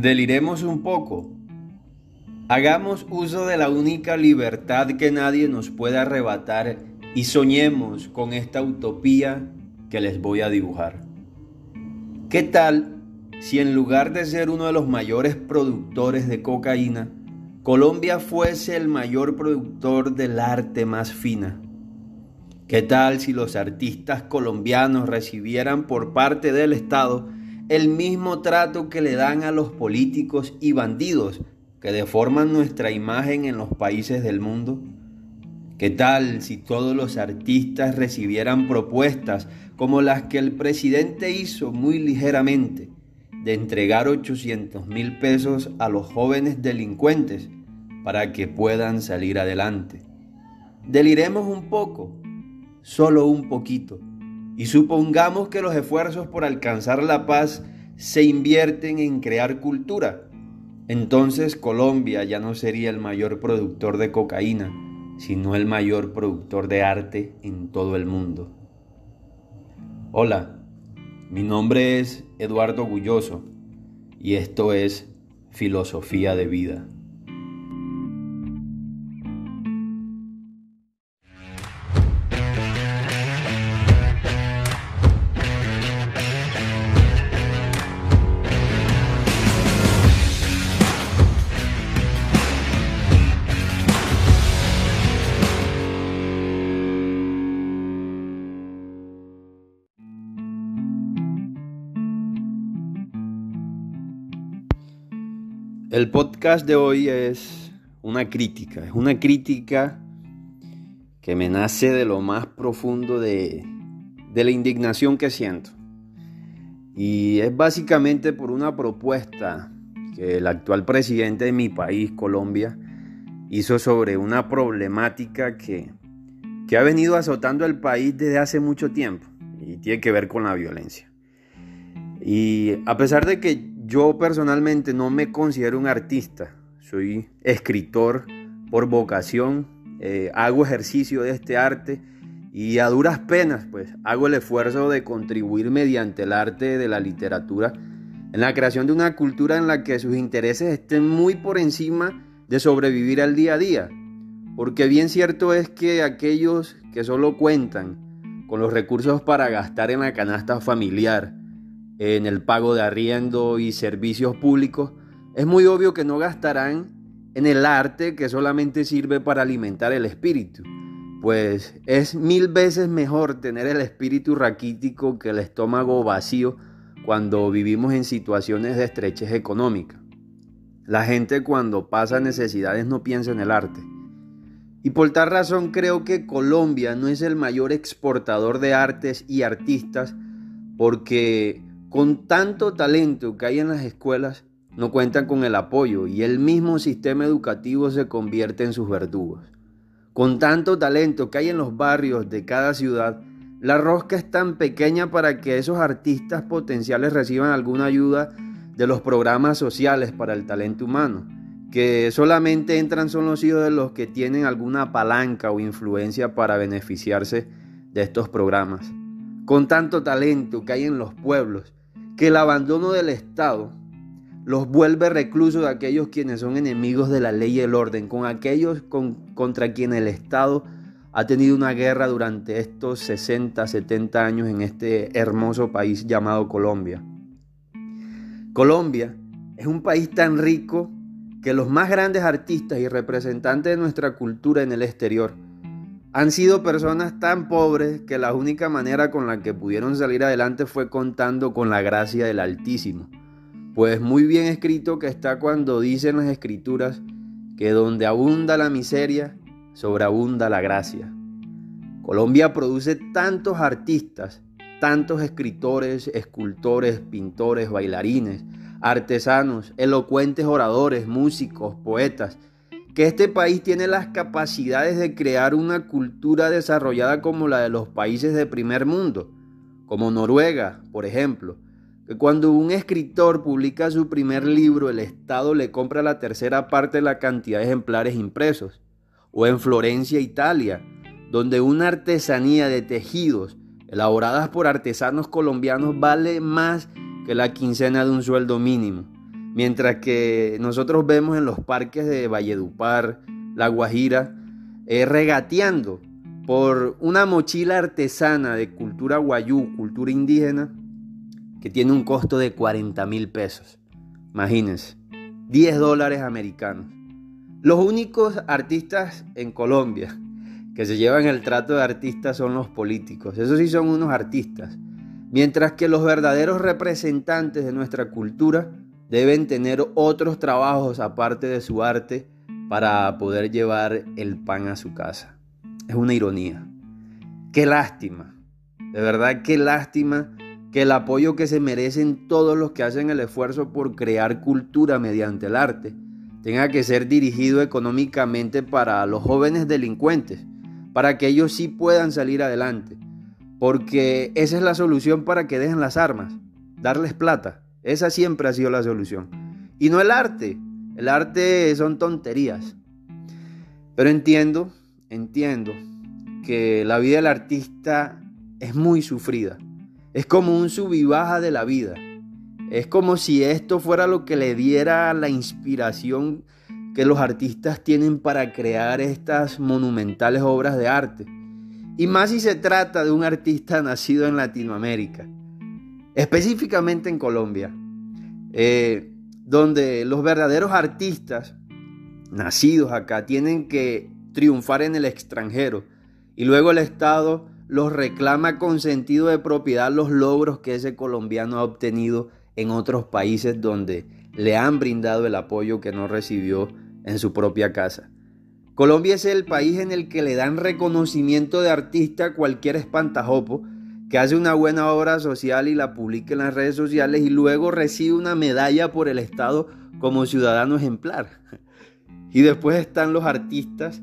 Deliremos un poco. Hagamos uso de la única libertad que nadie nos puede arrebatar y soñemos con esta utopía que les voy a dibujar. ¿Qué tal si en lugar de ser uno de los mayores productores de cocaína, Colombia fuese el mayor productor del arte más fina? ¿Qué tal si los artistas colombianos recibieran por parte del Estado el mismo trato que le dan a los políticos y bandidos que deforman nuestra imagen en los países del mundo? ¿Qué tal si todos los artistas recibieran propuestas como las que el presidente hizo muy ligeramente de entregar 800 mil pesos a los jóvenes delincuentes para que puedan salir adelante? Deliremos un poco, solo un poquito y supongamos que los esfuerzos por alcanzar la paz se invierten en crear cultura. Entonces Colombia ya no sería el mayor productor de cocaína, sino el mayor productor de arte en todo el mundo. Hola, mi nombre es Eduardo Gulloso y esto es Filosofía de Vida. El podcast de hoy es una crítica, es una crítica que me nace de lo más profundo de, la indignación que siento. Y es básicamente por una propuesta que el actual presidente de mi país, Colombia, hizo sobre una problemática que, que ha venido azotando al país desde hace mucho tiempo y tiene que ver con la violencia. Y a pesar de que yo personalmente no me considero un artista, soy escritor por vocación, eh, hago ejercicio de este arte y a duras penas pues hago el esfuerzo de contribuir mediante el arte de la literatura en la creación de una cultura en la que sus intereses estén muy por encima de sobrevivir al día a día. Porque bien cierto es que aquellos que solo cuentan con los recursos para gastar en la canasta familiar, en el pago de arriendo y servicios públicos, es muy obvio que no gastarán en el arte que solamente sirve para alimentar el espíritu. Pues es mil veces mejor tener el espíritu raquítico que el estómago vacío cuando vivimos en situaciones de estrechez económica. La gente cuando pasa necesidades no piensa en el arte. Y por tal razón creo que Colombia no es el mayor exportador de artes y artistas porque con tanto talento que hay en las escuelas, no cuentan con el apoyo y el mismo sistema educativo se convierte en sus verdugos. Con tanto talento que hay en los barrios de cada ciudad, la rosca es tan pequeña para que esos artistas potenciales reciban alguna ayuda de los programas sociales para el talento humano, que solamente entran son los hijos de los que tienen alguna palanca o influencia para beneficiarse de estos programas. Con tanto talento que hay en los pueblos, que el abandono del Estado los vuelve reclusos de aquellos quienes son enemigos de la ley y el orden, con aquellos contra quienes el Estado ha tenido una guerra durante estos 60, 70 años en este hermoso país llamado Colombia. Colombia es un país tan rico que los más grandes artistas y representantes de nuestra cultura en el exterior han sido personas tan pobres que la única manera con la que pudieron salir adelante fue contando con la gracia del Altísimo. Pues muy bien escrito que está cuando dicen las escrituras que donde abunda la miseria, sobreabunda la gracia. Colombia produce tantos artistas, tantos escritores, escultores, pintores, bailarines, artesanos, elocuentes oradores, músicos, poetas, que este país tiene las capacidades de crear una cultura desarrollada como la de los países de primer mundo, como Noruega, por ejemplo, que cuando un escritor publica su primer libro, el Estado le compra la tercera parte de la cantidad de ejemplares impresos, o en Florencia, Italia, donde una artesanía de tejidos elaboradas por artesanos colombianos vale más que la quincena de un sueldo mínimo. Mientras que nosotros vemos en los parques de Valledupar, La Guajira, eh, regateando por una mochila artesana de cultura guayú, cultura indígena, que tiene un costo de 40 mil pesos. Imagínense, 10 dólares americanos. Los únicos artistas en Colombia que se llevan el trato de artistas son los políticos. Esos sí son unos artistas. Mientras que los verdaderos representantes de nuestra cultura deben tener otros trabajos aparte de su arte para poder llevar el pan a su casa. Es una ironía. Qué lástima. De verdad, qué lástima que el apoyo que se merecen todos los que hacen el esfuerzo por crear cultura mediante el arte tenga que ser dirigido económicamente para los jóvenes delincuentes, para que ellos sí puedan salir adelante. Porque esa es la solución para que dejen las armas, darles plata. Esa siempre ha sido la solución. Y no el arte. El arte son tonterías. Pero entiendo, entiendo que la vida del artista es muy sufrida. Es como un sub y baja de la vida. Es como si esto fuera lo que le diera la inspiración que los artistas tienen para crear estas monumentales obras de arte. Y más si se trata de un artista nacido en Latinoamérica, específicamente en Colombia, eh, donde los verdaderos artistas nacidos acá tienen que triunfar en el extranjero y luego el Estado los reclama con sentido de propiedad los logros que ese colombiano ha obtenido en otros países donde le han brindado el apoyo que no recibió en su propia casa. Colombia es el país en el que le dan reconocimiento de artista a cualquier espantajopo que hace una buena obra social y la publica en las redes sociales y luego recibe una medalla por el Estado como ciudadano ejemplar. Y después están los artistas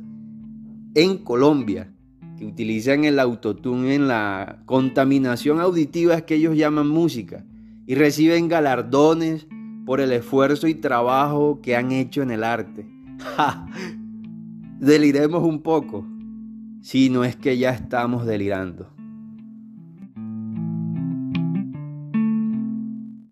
en Colombia que utilizan el autotune en la contaminación auditiva que ellos llaman música y reciben galardones por el esfuerzo y trabajo que han hecho en el arte. Deliremos un poco, si no es que ya estamos delirando.